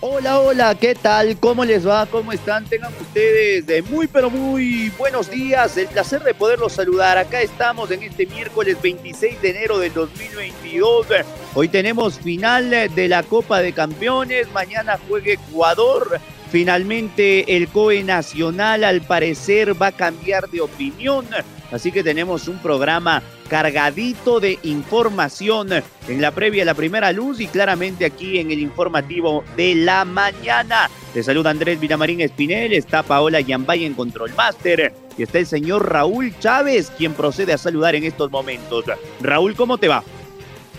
Hola, hola, ¿qué tal? ¿Cómo les va? ¿Cómo están? Tengan ustedes de muy, pero muy buenos días. El placer de poderlos saludar. Acá estamos en este miércoles 26 de enero del 2022. Hoy tenemos final de la Copa de Campeones. Mañana juega Ecuador. Finalmente el COE Nacional al parecer va a cambiar de opinión. Así que tenemos un programa cargadito de información en la previa a la primera luz y claramente aquí en el informativo de la mañana. Te saluda Andrés Villamarín Espinel, está Paola Yambay en Control Master y está el señor Raúl Chávez quien procede a saludar en estos momentos. Raúl, ¿cómo te va?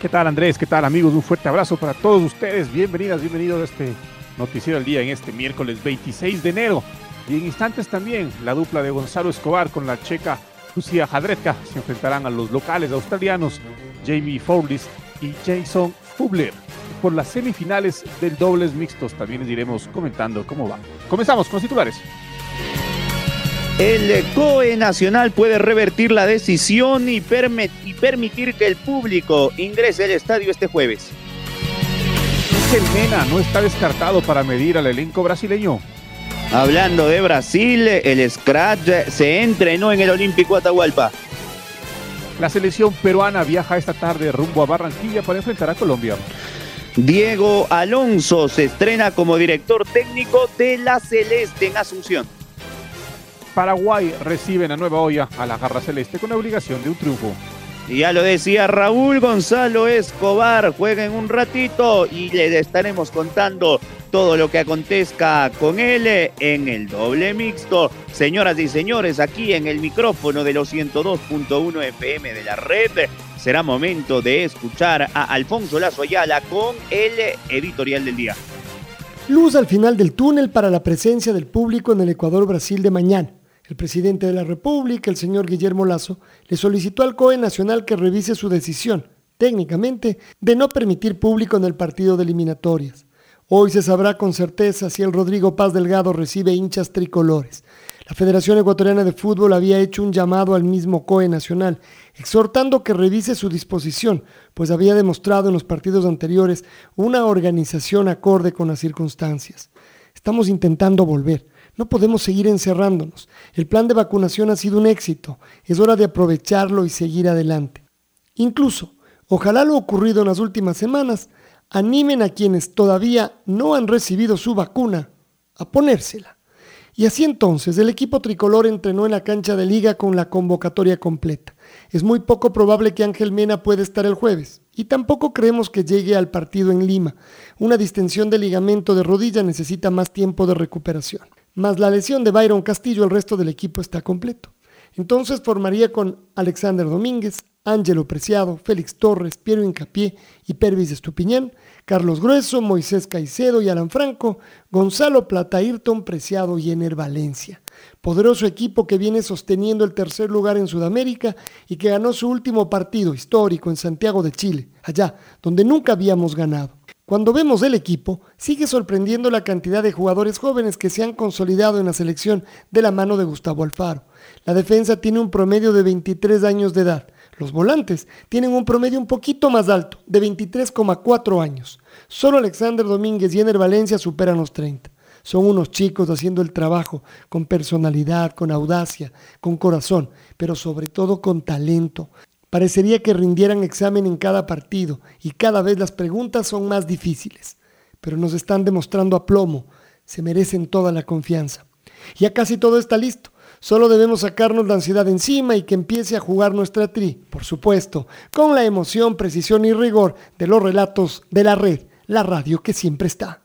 ¿Qué tal Andrés? ¿Qué tal amigos? Un fuerte abrazo para todos ustedes. Bienvenidas, bienvenidos a este noticiero del día en este miércoles 26 de enero. Y en instantes también la dupla de Gonzalo Escobar con la checa Lucía Jadretka se enfrentarán a los locales australianos Jamie Fowlis y Jason Fubler por las semifinales del dobles mixtos. También les iremos comentando cómo va. Comenzamos con los titulares. El COE Nacional puede revertir la decisión y, permitir que el público ingrese al estadio este jueves. El Mena no está descartado para medir al elenco brasileño. Hablando de Brasil, el Scratch se entrenó en el Olímpico Atahualpa. La selección peruana viaja esta tarde rumbo a Barranquilla para enfrentar a Colombia. Diego Alonso se estrena como director técnico de la Celeste en Asunción. Paraguay recibe en la nueva olla a la Garra Celeste con la obligación de un triunfo. Ya lo decía Raúl Gonzalo Escobar, jueguen un ratito y le estaremos contando todo lo que acontezca con él en el doble mixto. Señoras y señores, aquí en el micrófono de los 102.1 FM de la red, será momento de escuchar a Alfonso Lazo Ayala con el editorial del día. Luz al final del túnel para la presencia del público en el Ecuador-Brasil de mañana. El presidente de la República, el señor Guillermo Lazo, le solicitó al COE Nacional que revise su decisión, técnicamente, de no permitir público en el partido de eliminatorias. Hoy se sabrá con certeza si el Rodrigo Paz Delgado recibe hinchas tricolores. La Federación Ecuatoriana de Fútbol había hecho un llamado al mismo COE Nacional, exhortando que revise su disposición, pues había demostrado en los partidos anteriores una organización acorde con las circunstancias. Estamos intentando volver. No podemos seguir encerrándonos. El plan de vacunación ha sido un éxito. Es hora de aprovecharlo y seguir adelante. Incluso, ojalá lo ocurrido en las últimas semanas animen a quienes todavía no han recibido su vacuna a ponérsela. Y así entonces el equipo tricolor entrenó en la cancha de liga con la convocatoria completa. Es muy poco probable que Ángel Mena pueda estar el jueves y tampoco creemos que llegue al partido en Lima. Una distensión de ligamento de rodilla necesita más tiempo de recuperación. Más la lesión de Byron Castillo, el resto del equipo está completo. Entonces formaría con Alexander Domínguez, Ángelo Preciado, Félix Torres, Piero Incapié y Pervis Estupiñán, Carlos Grueso, Moisés Caicedo y Alan Franco, Gonzalo Plata, Ayrton Preciado y Ener Valencia. Poderoso equipo que viene sosteniendo el tercer lugar en Sudamérica y que ganó su último partido histórico en Santiago de Chile, allá donde nunca habíamos ganado. Cuando vemos el equipo, sigue sorprendiendo la cantidad de jugadores jóvenes que se han consolidado en la selección de la mano de Gustavo Alfaro. La defensa tiene un promedio de 23 años de edad. Los volantes tienen un promedio un poquito más alto, de 23,4 años. Solo Alexander Domínguez y Ener Valencia superan los 30. Son unos chicos haciendo el trabajo con personalidad, con audacia, con corazón, pero sobre todo con talento. Parecería que rindieran examen en cada partido y cada vez las preguntas son más difíciles, pero nos están demostrando a plomo, se merecen toda la confianza. Ya casi todo está listo, solo debemos sacarnos la ansiedad encima y que empiece a jugar nuestra tri, por supuesto, con la emoción, precisión y rigor de los relatos de la red, la radio que siempre está.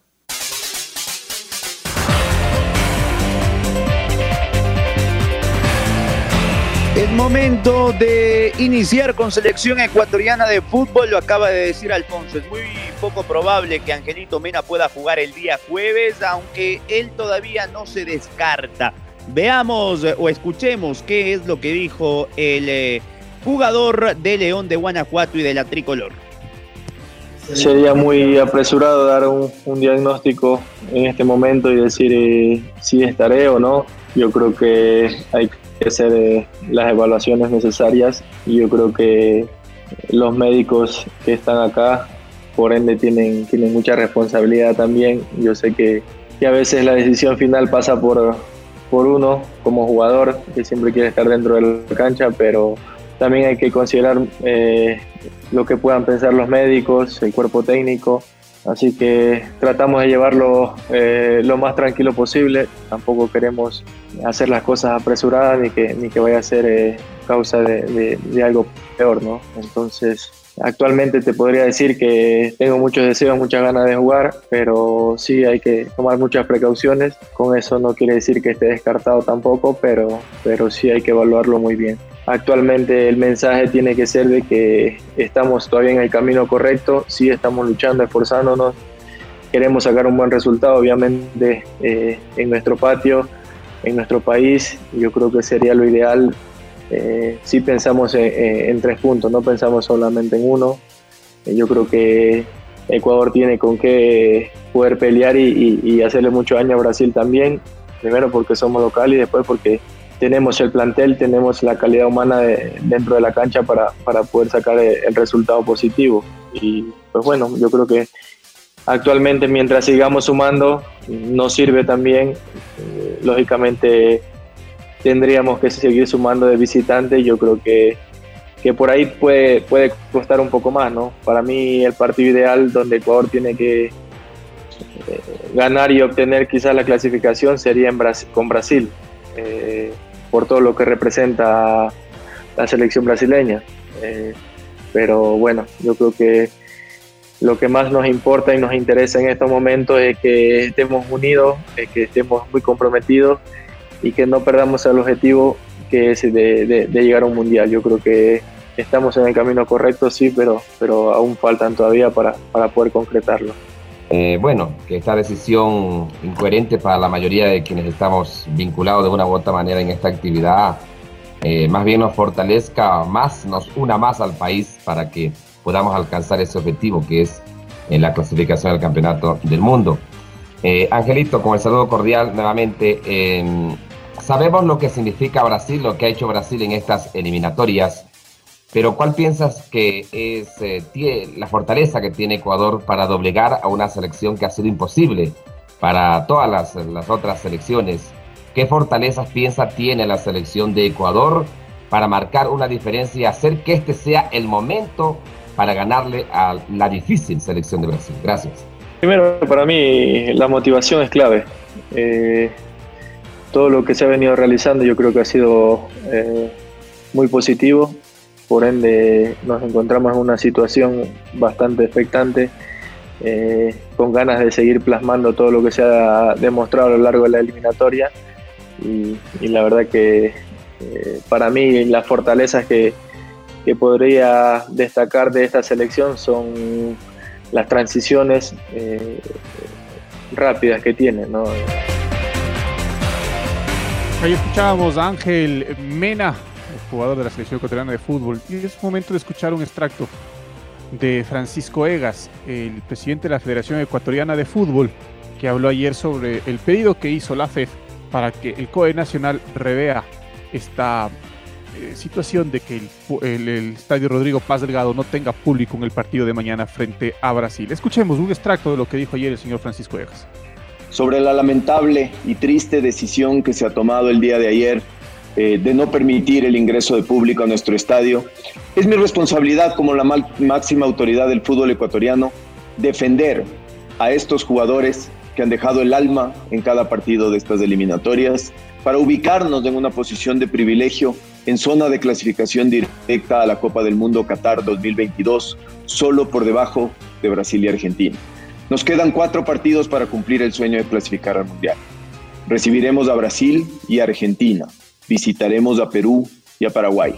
Momento de iniciar con selección ecuatoriana de fútbol, lo acaba de decir Alfonso. Es muy poco probable que Angelito Mena pueda jugar el día jueves, aunque él todavía no se descarta. Veamos o escuchemos qué es lo que dijo el eh, jugador de León de Guanajuato y de la tricolor. Sería muy apresurado dar un, diagnóstico en este momento y decir eh, si estaré o no. Yo creo que hay que hacer eh, las evaluaciones necesarias y yo creo que los médicos que están acá, por ende, tienen, tienen mucha responsabilidad también. Yo sé que, que a veces la decisión final pasa por, por uno como jugador, que siempre quiere estar dentro de la cancha, pero también hay que considerar eh, lo que puedan pensar los médicos, el cuerpo técnico. Así que tratamos de llevarlo eh, lo más tranquilo posible. Tampoco queremos hacer las cosas apresuradas ni que, ni que vaya a ser eh, causa de, de, algo peor, ¿no? Entonces, actualmente te podría decir que tengo muchos deseos, muchas ganas de jugar, pero sí hay que tomar muchas precauciones. Con eso no quiere decir que esté descartado tampoco, pero, pero sí hay que evaluarlo muy bien. Actualmente el mensaje tiene que ser de que estamos todavía en el camino correcto, sí estamos luchando, esforzándonos, queremos sacar un buen resultado, obviamente, eh, en nuestro patio, en nuestro país. Yo creo que sería lo ideal eh, si pensamos en, tres puntos, no pensamos solamente en uno. Yo creo que Ecuador tiene con qué poder pelear y, y hacerle mucho daño a Brasil también. Primero porque somos locales y después porque tenemos el plantel, tenemos la calidad humana dentro de la cancha para, para poder sacar el resultado positivo. Y pues bueno, yo creo que actualmente mientras sigamos sumando, nos sirve también. Eh, lógicamente tendríamos que seguir sumando de visitantes. Yo creo que, que por ahí puede, puede costar un poco más, ¿no? Para mí el partido ideal donde Ecuador tiene que eh, ganar y obtener quizás la clasificación sería en con Brasil. Eh, por todo lo que representa la selección brasileña. Eh, pero bueno, yo creo que lo que más nos importa y nos interesa en estos momentos es que estemos unidos, es que estemos muy comprometidos y que no perdamos el objetivo que es de, llegar a un mundial. Yo creo que estamos en el camino correcto, sí, pero, pero aún faltan todavía para, para poder concretarlo. Eh, bueno, que esta decisión incoherente para la mayoría de quienes estamos vinculados de una u otra manera en esta actividad, eh, más bien nos fortalezca más, nos una más al país para que podamos alcanzar ese objetivo que es en la clasificación del campeonato del mundo. Eh, Angelito, con el saludo cordial nuevamente, sabemos lo que significa Brasil, lo que ha hecho Brasil en estas eliminatorias. Pero ¿cuál piensas que es eh, la fortaleza que tiene Ecuador para doblegar a una selección que ha sido imposible para todas las, otras selecciones? ¿Qué fortalezas piensa tiene la selección de Ecuador para marcar una diferencia y hacer que este sea el momento para ganarle a la difícil selección de Brasil? Gracias. Primero, para mí la motivación es clave. Eh, todo lo que se ha venido realizando yo creo que ha sido eh, muy positivo por ende nos encontramos en una situación bastante expectante, eh, con ganas de seguir plasmando todo lo que se ha demostrado a lo largo de la eliminatoria y, la verdad que eh, para mí las fortalezas que, podría destacar de esta selección son las transiciones eh, rápidas que tiene. Ahí escuchábamos a Ángel Mena jugador de la selección ecuatoriana de fútbol. Y es momento de escuchar un extracto de Francisco Egas, el presidente de la Federación Ecuatoriana de Fútbol, que habló ayer sobre el pedido que hizo la FED para que el COE Nacional revea esta eh, situación de que el, el, Estadio Rodrigo Paz Delgado no tenga público en el partido de mañana frente a Brasil. Escuchemos un extracto de lo que dijo ayer el señor Francisco Egas. Sobre la lamentable y triste decisión que se ha tomado el día de ayer eh, de no permitir el ingreso de público a nuestro estadio. Es mi responsabilidad como la máxima autoridad del fútbol ecuatoriano defender a estos jugadores que han dejado el alma en cada partido de estas eliminatorias para ubicarnos en una posición de privilegio en zona de clasificación directa a la Copa del Mundo Qatar 2022, solo por debajo de Brasil y Argentina. Nos quedan cuatro partidos para cumplir el sueño de clasificar al Mundial. Recibiremos a Brasil y Argentina, visitaremos a Perú y a Paraguay.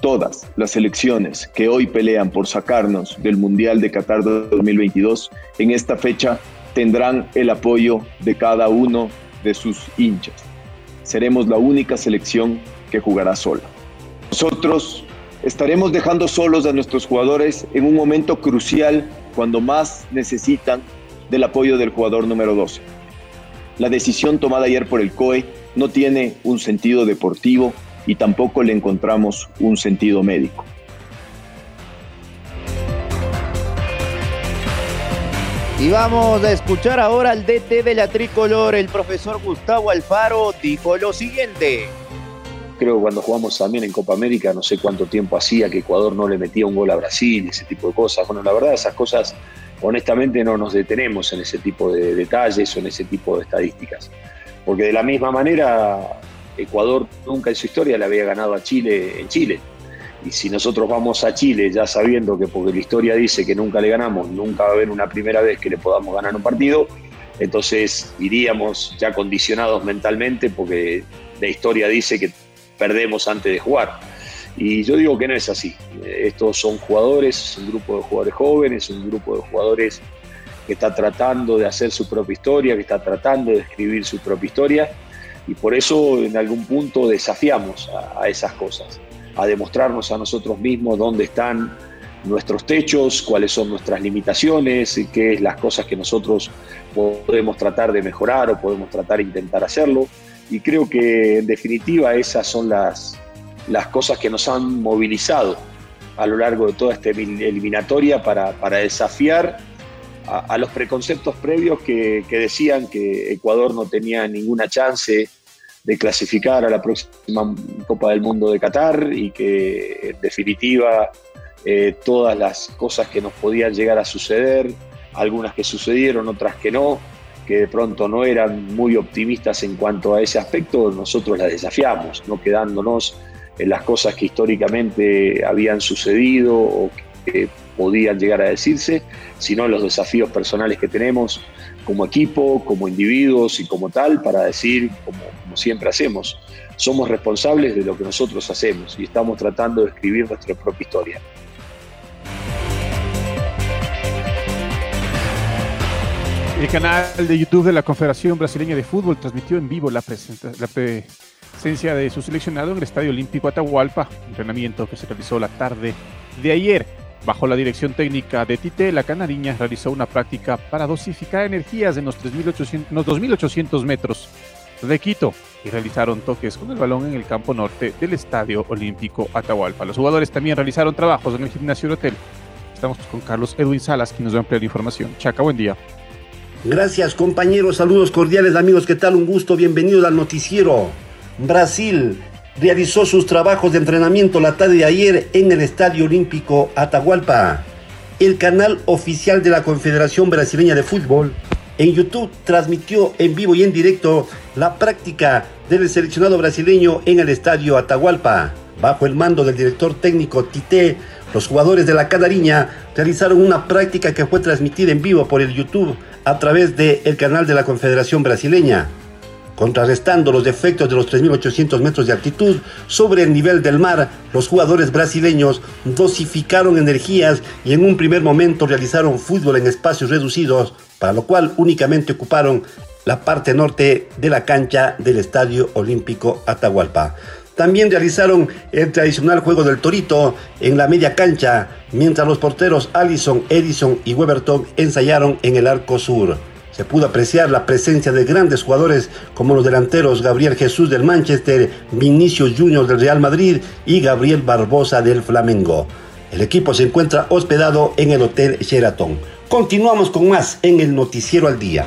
Todas las selecciones que hoy pelean por sacarnos del Mundial de Qatar 2022 en esta fecha tendrán el apoyo de cada uno de sus hinchas. Seremos la única selección que jugará sola. Nosotros estaremos dejando solos a nuestros jugadores en un momento crucial cuando más necesitan del apoyo del jugador número 12. La decisión tomada ayer por el COE no tiene un sentido deportivo y tampoco le encontramos un sentido médico. Y vamos a escuchar ahora al DT de la tricolor, el profesor Gustavo Alfaro, dijo lo siguiente. Creo que cuando jugamos también en Copa América, no sé cuánto tiempo hacía que Ecuador no le metía un gol a Brasil, ese tipo de cosas. Bueno, la verdad, esas cosas, honestamente, no nos detenemos en ese tipo de detalles o en ese tipo de estadísticas. Porque de la misma manera, Ecuador nunca en su historia le había ganado a Chile en Chile. Y si nosotros vamos a Chile ya sabiendo que porque la historia dice que nunca le ganamos, nunca va a haber una primera vez que le podamos ganar un partido, entonces iríamos ya condicionados mentalmente porque la historia dice que perdemos antes de jugar. Y yo digo que no es así. Estos son jugadores, es un grupo de jugadores jóvenes, un grupo de jugadores que está tratando de hacer su propia historia, que está tratando de escribir su propia historia. Y por eso en algún punto desafiamos a, esas cosas a demostrarnos a nosotros mismos dónde están nuestros techos, cuáles son nuestras limitaciones, y qué es las cosas que nosotros podemos tratar de mejorar o podemos tratar de intentar hacerlo. Y creo que en definitiva esas son las, las cosas que nos han movilizado a lo largo de toda esta eliminatoria para, para desafiar a, los preconceptos previos que, que decían que Ecuador no tenía ninguna chance de clasificar a la próxima Copa del Mundo de Qatar y que en definitiva eh, todas las cosas que nos podían llegar a suceder, algunas que sucedieron, otras que no, que de pronto no eran muy optimistas en cuanto a ese aspecto, nosotros las desafiamos, no quedándonos en las cosas que históricamente habían sucedido o que podían llegar a decirse, sino los desafíos personales que tenemos como equipo, como individuos y como tal, para decir, como, como, siempre hacemos, somos responsables de lo que nosotros hacemos y estamos tratando de escribir nuestra propia historia. El canal de YouTube de la Confederación Brasileña de Fútbol transmitió en vivo la, la presencia de su seleccionado en el Estadio Olímpico Atahualpa, entrenamiento que se realizó la tarde de ayer. Bajo la dirección técnica de Tite, la canariña realizó una práctica para dosificar energías en los, 3.800, los 2.800 metros de Quito y realizaron toques con el balón en el campo norte del Estadio Olímpico Atahualpa. Los jugadores también realizaron trabajos en el gimnasio hotel. Estamos con Carlos Edwin Salas, quien nos va a ampliar información. Chaca, buen día. Gracias compañeros, saludos cordiales amigos, ¿qué tal? Un gusto, bienvenidos al noticiero. Brasil realizó sus trabajos de entrenamiento la tarde de ayer en el Estadio Olímpico Atahualpa. El canal oficial de la Confederación Brasileña de Fútbol en YouTube transmitió en vivo y en directo la práctica del seleccionado brasileño en el Estadio Atahualpa. Bajo el mando del director técnico Tite, los jugadores de la Canariña realizaron una práctica que fue transmitida en vivo por el YouTube a través del el canal de la Confederación Brasileña contrarrestando los defectos de los 3.800 metros de altitud sobre el nivel del mar, los jugadores brasileños dosificaron energías y en un primer momento realizaron fútbol en espacios reducidos, para lo cual únicamente ocuparon la parte norte de la cancha del Estadio Olímpico Atahualpa. También realizaron el tradicional juego del torito en la media cancha, mientras los porteros Allison, Edison y Weberton ensayaron en el arco sur se pudo apreciar la presencia de grandes jugadores como los delanteros Gabriel Jesús del Manchester, Vinicius Junior del Real Madrid y Gabriel Barbosa del Flamengo. El equipo se encuentra hospedado en el Hotel Sheraton. Continuamos con más en el Noticiero al Día.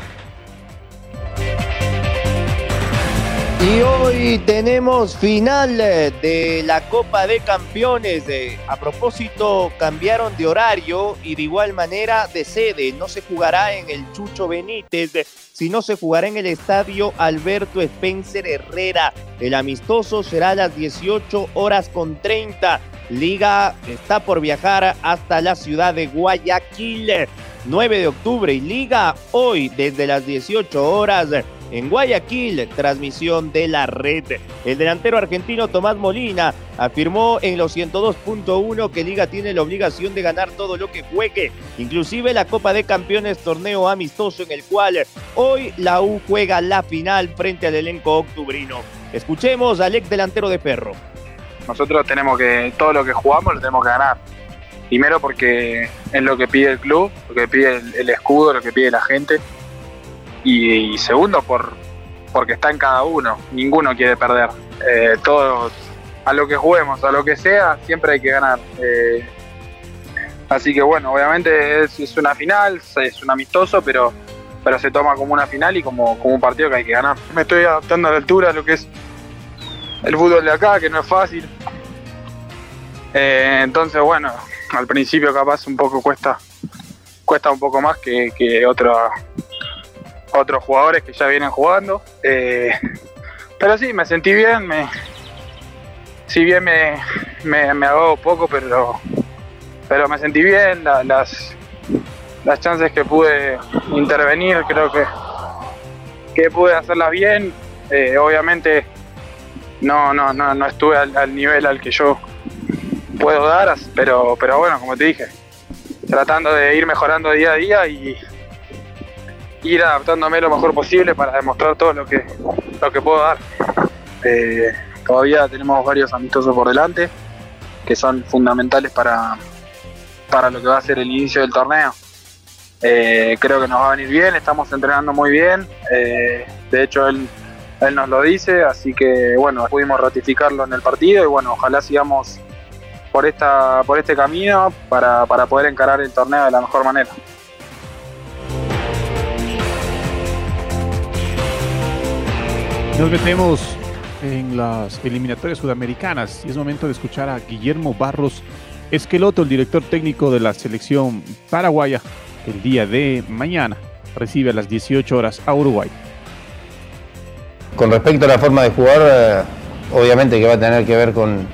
Y hoy tenemos final de la Copa de Campeones. A propósito, cambiaron de horario y de igual manera de sede. No se jugará en el Chucho Benítez, sino se jugará en el estadio Alberto Spencer Herrera. El amistoso será a las 18 horas con 30. Liga está por viajar hasta la ciudad de Guayaquil. 9 de octubre y Liga hoy desde las 18 horas en Guayaquil, transmisión de la red. El delantero argentino Tomás Molina afirmó en los 102.1 que Liga tiene la obligación de ganar todo lo que juegue, inclusive la Copa de Campeones torneo amistoso en el cual hoy la U juega la final frente al elenco octubrino. Escuchemos al ex delantero de Ferro. Nosotros tenemos que, todo lo que jugamos lo tenemos que ganar. Primero porque es lo que pide el club, lo que pide el, escudo, lo que pide la gente. Y, segundo por, porque está en cada uno. Ninguno quiere perder. Eh, todo, a lo que juguemos, a lo que sea, siempre hay que ganar. Eh, así que bueno, obviamente es, una final, es un amistoso, pero, pero se toma como una final y como, como un partido que hay que ganar. Me estoy adaptando a la altura a lo que es el fútbol de acá, que no es fácil. Eh, entonces, bueno, al principio capaz un poco cuesta cuesta un poco más que, que otros jugadores que ya vienen jugando. Eh, pero sí, me sentí bien, me, si bien me, me, me hago poco, pero, pero me sentí bien, las, las chances que pude intervenir creo que, que pude hacerlas bien. Eh, obviamente no, no, no, no estuve al, nivel al que yo puedo dar, pero, pero bueno, como te dije, tratando de ir mejorando día a día y ir adaptándome lo mejor posible para demostrar todo lo que, lo que puedo dar. Eh, todavía tenemos varios amistosos por delante que son fundamentales para, para lo que va a ser el inicio del torneo. Eh, creo que nos va a venir bien, estamos entrenando muy bien. Eh, de hecho, él él nos lo dice, así que bueno, pudimos ratificarlo en el partido y bueno, ojalá sigamos por esta por este camino para, poder encarar el torneo de la mejor manera. Nos metemos en las eliminatorias sudamericanas y es momento de escuchar a Guillermo Barros Esqueloto, el director técnico de la selección paraguaya, el día de mañana. Recibe a las 18 horas a Uruguay. Con respecto a la forma de jugar, eh, obviamente que va a tener que ver con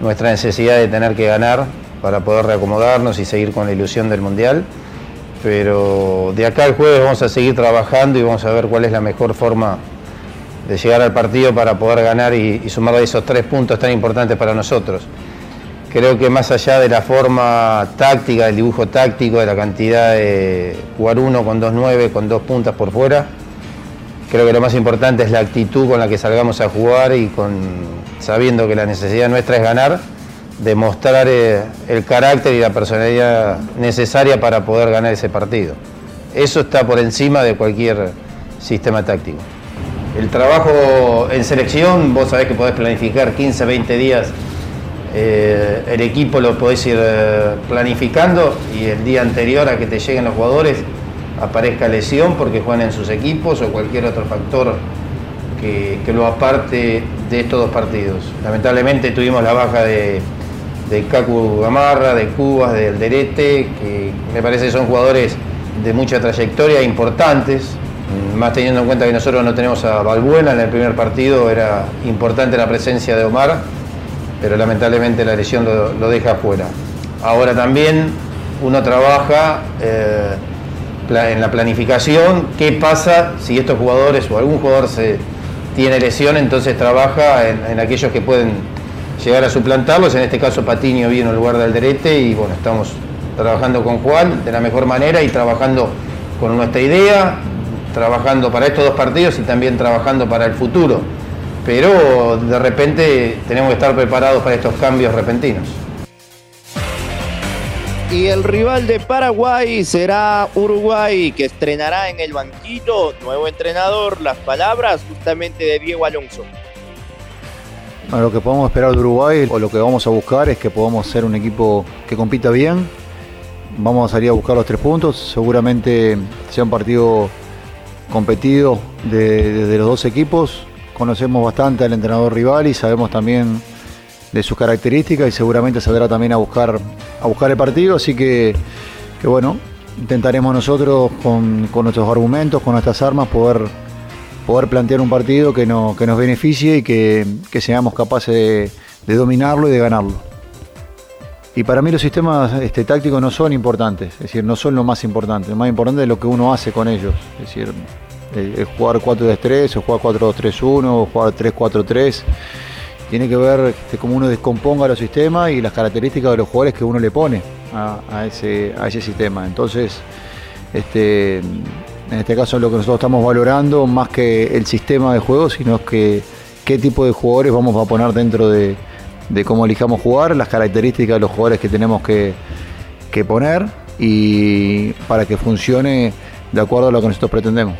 nuestra necesidad de tener que ganar para poder reacomodarnos y seguir con la ilusión del Mundial. Pero de acá al jueves vamos a seguir trabajando y vamos a ver cuál es la mejor forma de llegar al partido para poder ganar y, sumar esos tres puntos tan importantes para nosotros. Creo que más allá de la forma táctica, del dibujo táctico, de la cantidad de jugar uno con dos nueve, con dos puntas por fuera, Creo que lo más importante es la actitud con la que salgamos a jugar y con sabiendo que la necesidad nuestra es ganar, demostrar eh, el carácter y la personalidad necesaria para poder ganar ese partido. Eso está por encima de cualquier sistema táctico. El trabajo en selección, vos sabés que podés planificar 15, 20 días. Eh, el equipo lo podés ir eh, planificando y el día anterior a que te lleguen los jugadores aparezca lesión porque juegan en sus equipos o cualquier otro factor que, lo aparte de estos dos partidos. Lamentablemente tuvimos la baja de, de Cacu Gamarra, de Cubas, de Alderete, que me parece son jugadores de mucha trayectoria, importantes, más teniendo en cuenta que nosotros no tenemos a Balbuena en el primer partido, era importante la presencia de Omar, pero lamentablemente la lesión lo, deja afuera. Ahora también uno trabaja eh, en la planificación, qué pasa si estos jugadores o algún jugador se tiene lesión, entonces trabaja en, aquellos que pueden llegar a suplantarlos, en este caso Patiño vino en lugar del Derete y bueno, estamos trabajando con Juan de la mejor manera y trabajando con nuestra idea, trabajando para estos dos partidos y también trabajando para el futuro. Pero de repente tenemos que estar preparados para estos cambios repentinos. Y el rival de Paraguay será Uruguay, que estrenará en el banquillo nuevo entrenador. Las palabras justamente de Diego Alonso. lo que podemos esperar de Uruguay o lo que vamos a buscar es que podamos ser un equipo que compita bien. Vamos a salir a buscar los tres puntos. Seguramente sea un partido competido desde de los dos equipos. Conocemos bastante al entrenador rival y sabemos también de sus características y seguramente saldrá también a buscar, a buscar el partido. Así que, que bueno, intentaremos nosotros con, nuestros argumentos, con nuestras armas, poder, poder plantear un partido que, no, que nos beneficie y que, seamos capaces de, dominarlo y de ganarlo. Y para mí los sistemas este, tácticos no son importantes, es decir, no son lo más importante, lo más importante es lo que uno hace con ellos. Es decir, el, jugar 4-3-3 o jugar 4-2-3-1 o jugar 3-4-3. Tiene que ver este, cómo uno descomponga los sistemas y las características de los jugadores que uno le pone a, ese, a ese sistema. Entonces, este, en este caso lo que nosotros estamos valorando más que el sistema de juego, sino que qué tipo de jugadores vamos a poner dentro de, cómo elijamos jugar, las características de los jugadores que tenemos que, que poner y para que funcione de acuerdo a lo que nosotros pretendemos.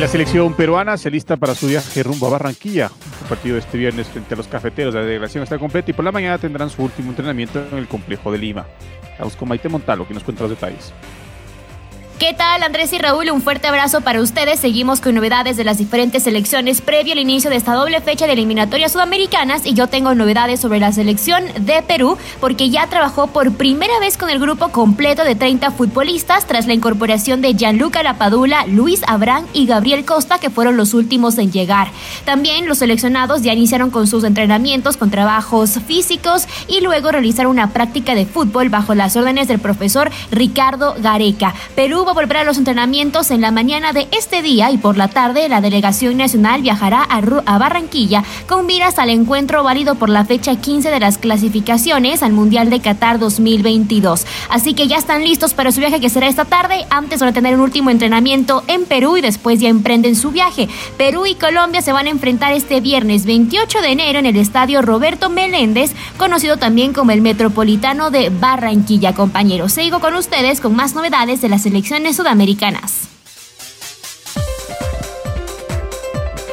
La selección peruana se lista para su viaje rumbo a Barranquilla. El partido este viernes frente a los cafeteros. La delegación está completa y por la mañana tendrán su último entrenamiento en el complejo de Lima. Vamos con Maite Montalo que nos cuenta los detalles. ¿Qué tal Andrés y Raúl? Un fuerte abrazo para ustedes. Seguimos con novedades de las diferentes selecciones previo al inicio de esta doble fecha de eliminatorias sudamericanas y yo tengo novedades sobre la selección de Perú porque ya trabajó por primera vez con el grupo completo de 30 futbolistas tras la incorporación de Gianluca Lapadula, Luis Abrán y Gabriel Costa que fueron los últimos en llegar. También los seleccionados ya iniciaron con sus entrenamientos con trabajos físicos y luego realizaron una práctica de fútbol bajo las órdenes del profesor Ricardo Gareca. Perú va a volver a los entrenamientos en la mañana de este día y por la tarde la delegación nacional viajará a, a Barranquilla con miras al encuentro válido por la fecha 15 de las clasificaciones al Mundial de Qatar 2022. Así que ya están listos para su viaje que será esta tarde. Antes van a tener un último entrenamiento en Perú y después ya emprenden su viaje. Perú y Colombia se van a enfrentar este viernes 28 de enero en el estadio Roberto Meléndez, conocido también como el Metropolitano de Barranquilla, compañeros. Sigo con ustedes con más novedades de la selección sudamericanas.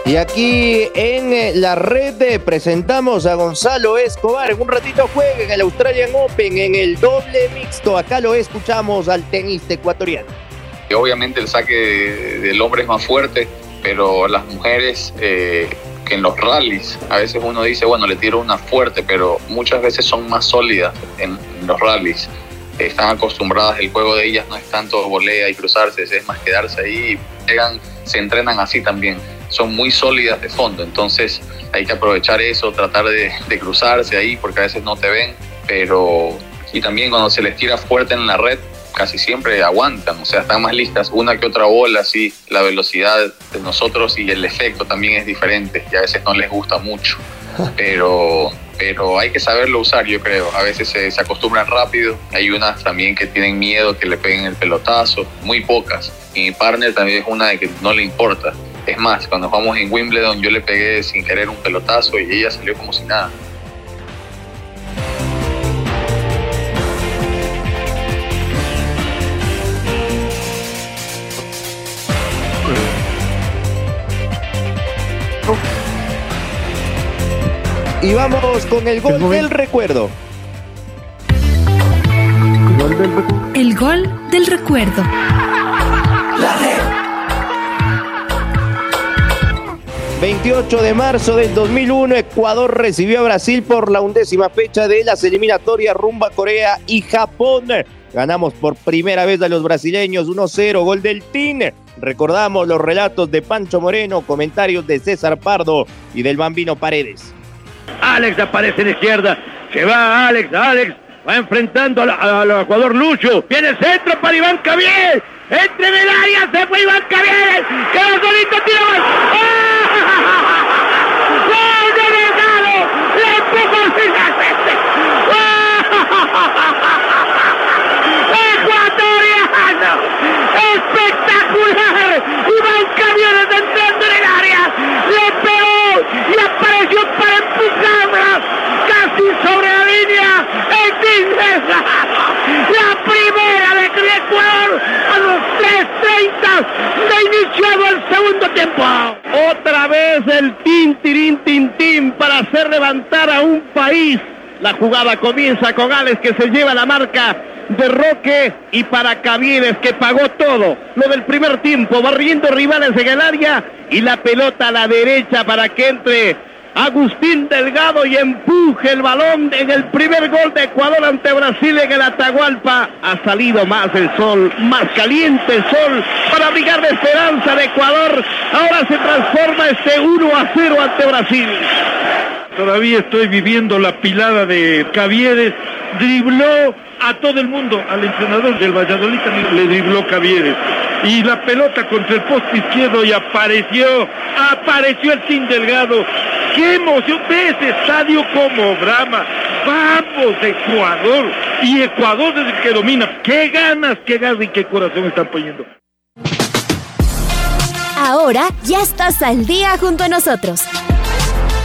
Y aquí en eh, la red eh, presentamos a Gonzalo Escobar. En un ratito juega en el Australian Open en el doble mixto. Acá lo escuchamos al tenista ecuatoriano. Obviamente el saque del hombre es más fuerte, pero las mujeres eh, que en los rallies, a veces uno dice, bueno, le tiro una fuerte, pero muchas veces son más sólidas en los rallies están acostumbradas, el juego de ellas no es tanto volea y cruzarse, es más quedarse ahí, llegan, se entrenan así también, son muy sólidas de fondo, entonces hay que aprovechar eso, tratar de, cruzarse ahí porque a veces no te ven, pero y también cuando se les tira fuerte en la red, casi siempre aguantan, o sea, están más listas, una que otra bola, así, la velocidad de nosotros y el efecto también es diferente y a veces no les gusta mucho, pero pero hay que saberlo usar, yo creo. A veces se, acostumbran rápido, hay unas también que tienen miedo que le peguen el pelotazo, muy pocas. Mi partner también es una de que no le importa. Es más, cuando jugamos en Wimbledon yo le pegué sin querer un pelotazo y ella salió como si nada. Y vamos con el gol del recuerdo. El gol del recuerdo. 28 de marzo del 2001, Ecuador recibió a Brasil por la undécima fecha de las eliminatorias rumba Corea y Japón. Ganamos por primera vez a los brasileños 1-0, gol del TIN. Recordamos los relatos de Pancho Moreno, comentarios de César Pardo y del Bambino Paredes. Alex aparece en izquierda. Se va Alex, Alex. Va enfrentando al Ecuador Lucho. Viene el centro para Iván Cavier. Entre en el área. Se fue Iván Cavier. Queda solito. Tira más. ¡Gol de Delgado! ¡Le empujó finalmente! ¡Ecuatoriano! ¡Espectacular! Iván Cavier entrando en el área. Le pegó y apareció para casi sobre la línea, el la primera de Ecuador a los 3.30 de iniciado el segundo tiempo. Otra vez el tin, tirín, tin, tin para hacer levantar a un país. La jugada comienza con Alex que se lleva la marca de Roque y para Cavieres que pagó todo. Lo del primer tiempo, barriendo rivales en el área y la pelota a la derecha para que entre Agustín Delgado y empuje el balón en el primer gol de Ecuador ante Brasil en el Atahualpa. Ha salido más el sol, más caliente el sol para abrigar la esperanza de Ecuador. Ahora se transforma este 1 a 0 ante Brasil. Todavía estoy viviendo la pilada de Cavieres dribló a todo el mundo, al entrenador del Valladolid también le dribló Cavieres. Y la pelota contra el poste izquierdo y apareció, apareció el Team Delgado. ¡Qué emoción! ¡Ve ese estadio como brama! ¡Vamos, Ecuador! Y Ecuador es el que domina. ¡Qué ganas, qué ganas y qué corazón están poniendo! Ahora ya estás al día junto a nosotros.